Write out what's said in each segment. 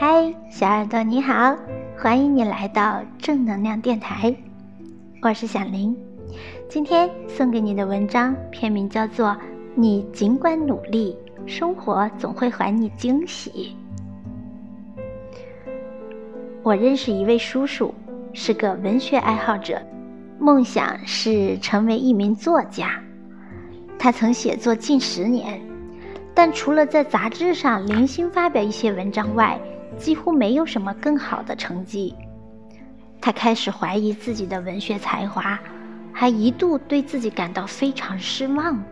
嗨，小耳朵你好，欢迎你来到正能量电台，我是小林。今天送给你的文章片名叫做《你尽管努力，生活总会还你惊喜》。我认识一位叔叔，是个文学爱好者，梦想是成为一名作家。他曾写作近十年，但除了在杂志上零星发表一些文章外，几乎没有什么更好的成绩。他开始怀疑自己的文学才华，还一度对自己感到非常失望。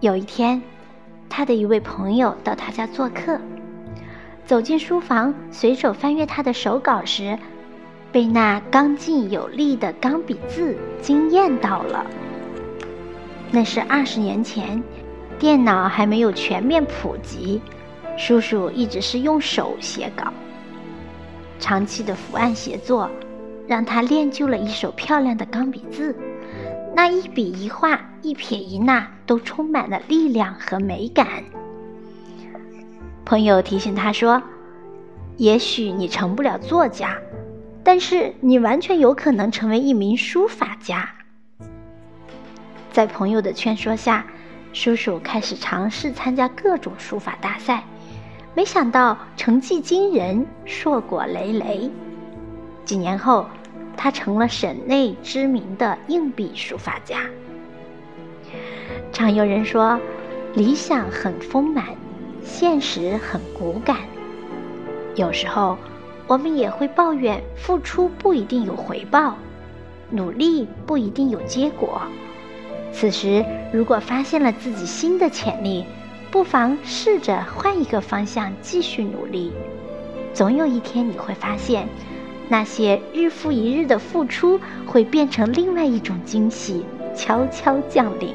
有一天，他的一位朋友到他家做客。走进书房，随手翻阅他的手稿时，被那刚劲有力的钢笔字惊艳到了。那是二十年前，电脑还没有全面普及，叔叔一直是用手写稿。长期的伏案写作，让他练就了一手漂亮的钢笔字，那一笔一画、一撇一捺，都充满了力量和美感。朋友提醒他说：“也许你成不了作家，但是你完全有可能成为一名书法家。”在朋友的劝说下，叔叔开始尝试参加各种书法大赛，没想到成绩惊人，硕果累累。几年后，他成了省内知名的硬笔书法家。常有人说：“理想很丰满。”现实很骨感，有时候我们也会抱怨付出不一定有回报，努力不一定有结果。此时，如果发现了自己新的潜力，不妨试着换一个方向继续努力。总有一天，你会发现，那些日复一日的付出会变成另外一种惊喜，悄悄降临。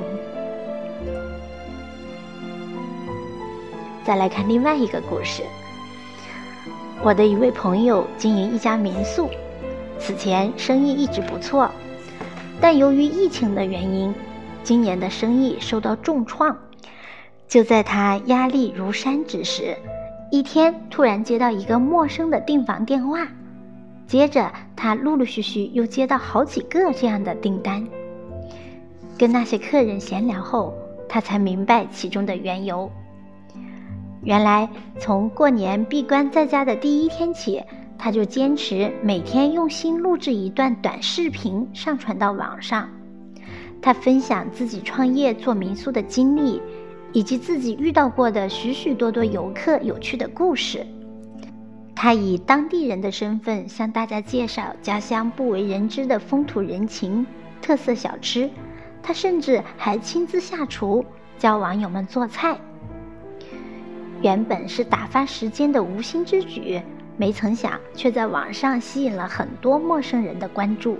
再来看另外一个故事。我的一位朋友经营一家民宿，此前生意一直不错，但由于疫情的原因，今年的生意受到重创。就在他压力如山之时，一天突然接到一个陌生的订房电话，接着他陆陆续续又接到好几个这样的订单。跟那些客人闲聊后，他才明白其中的缘由。原来，从过年闭关在家的第一天起，他就坚持每天用心录制一段短视频，上传到网上。他分享自己创业做民宿的经历，以及自己遇到过的许许多多游客有趣的故事。他以当地人的身份向大家介绍家乡不为人知的风土人情、特色小吃。他甚至还亲自下厨，教网友们做菜。原本是打发时间的无心之举，没曾想却在网上吸引了很多陌生人的关注。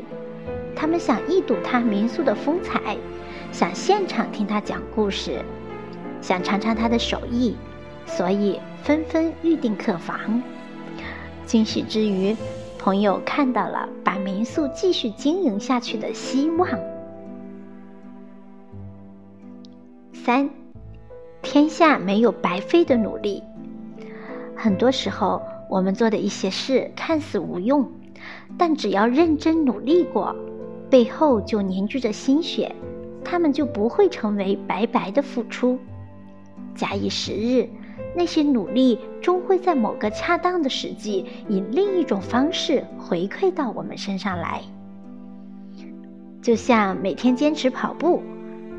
他们想一睹他民宿的风采，想现场听他讲故事，想尝尝他的手艺，所以纷纷预订客房。惊喜之余，朋友看到了把民宿继续经营下去的希望。三。天下没有白费的努力。很多时候，我们做的一些事看似无用，但只要认真努力过，背后就凝聚着心血，他们就不会成为白白的付出。假以时日，那些努力终会在某个恰当的时机，以另一种方式回馈到我们身上来。就像每天坚持跑步。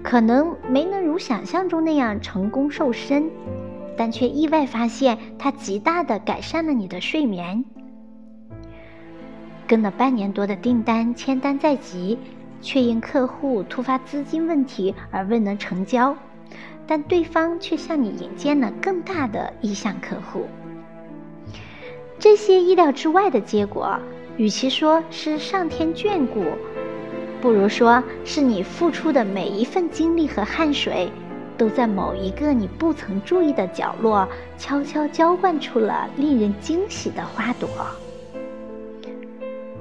可能没能如想象中那样成功瘦身，但却意外发现它极大的改善了你的睡眠。跟了半年多的订单签单在即，却因客户突发资金问题而未能成交，但对方却向你引荐了更大的意向客户。这些意料之外的结果，与其说是上天眷顾。不如说是你付出的每一份精力和汗水，都在某一个你不曾注意的角落，悄悄浇灌出了令人惊喜的花朵。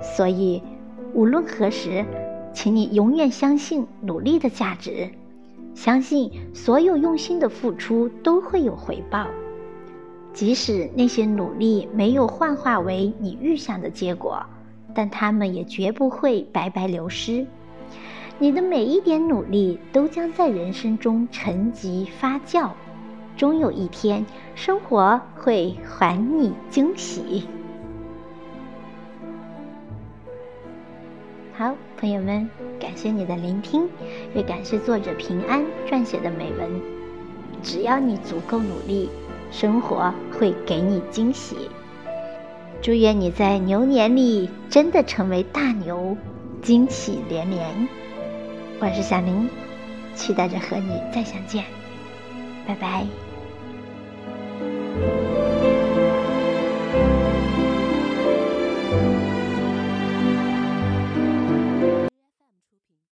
所以，无论何时，请你永远相信努力的价值，相信所有用心的付出都会有回报。即使那些努力没有幻化为你预想的结果，但他们也绝不会白白流失。你的每一点努力都将在人生中沉积发酵，终有一天，生活会还你惊喜。好，朋友们，感谢你的聆听，也感谢作者平安撰写的美文。只要你足够努力，生活会给你惊喜。祝愿你在牛年里真的成为大牛，惊喜连连。我是小林，期待着和你再相见，拜拜。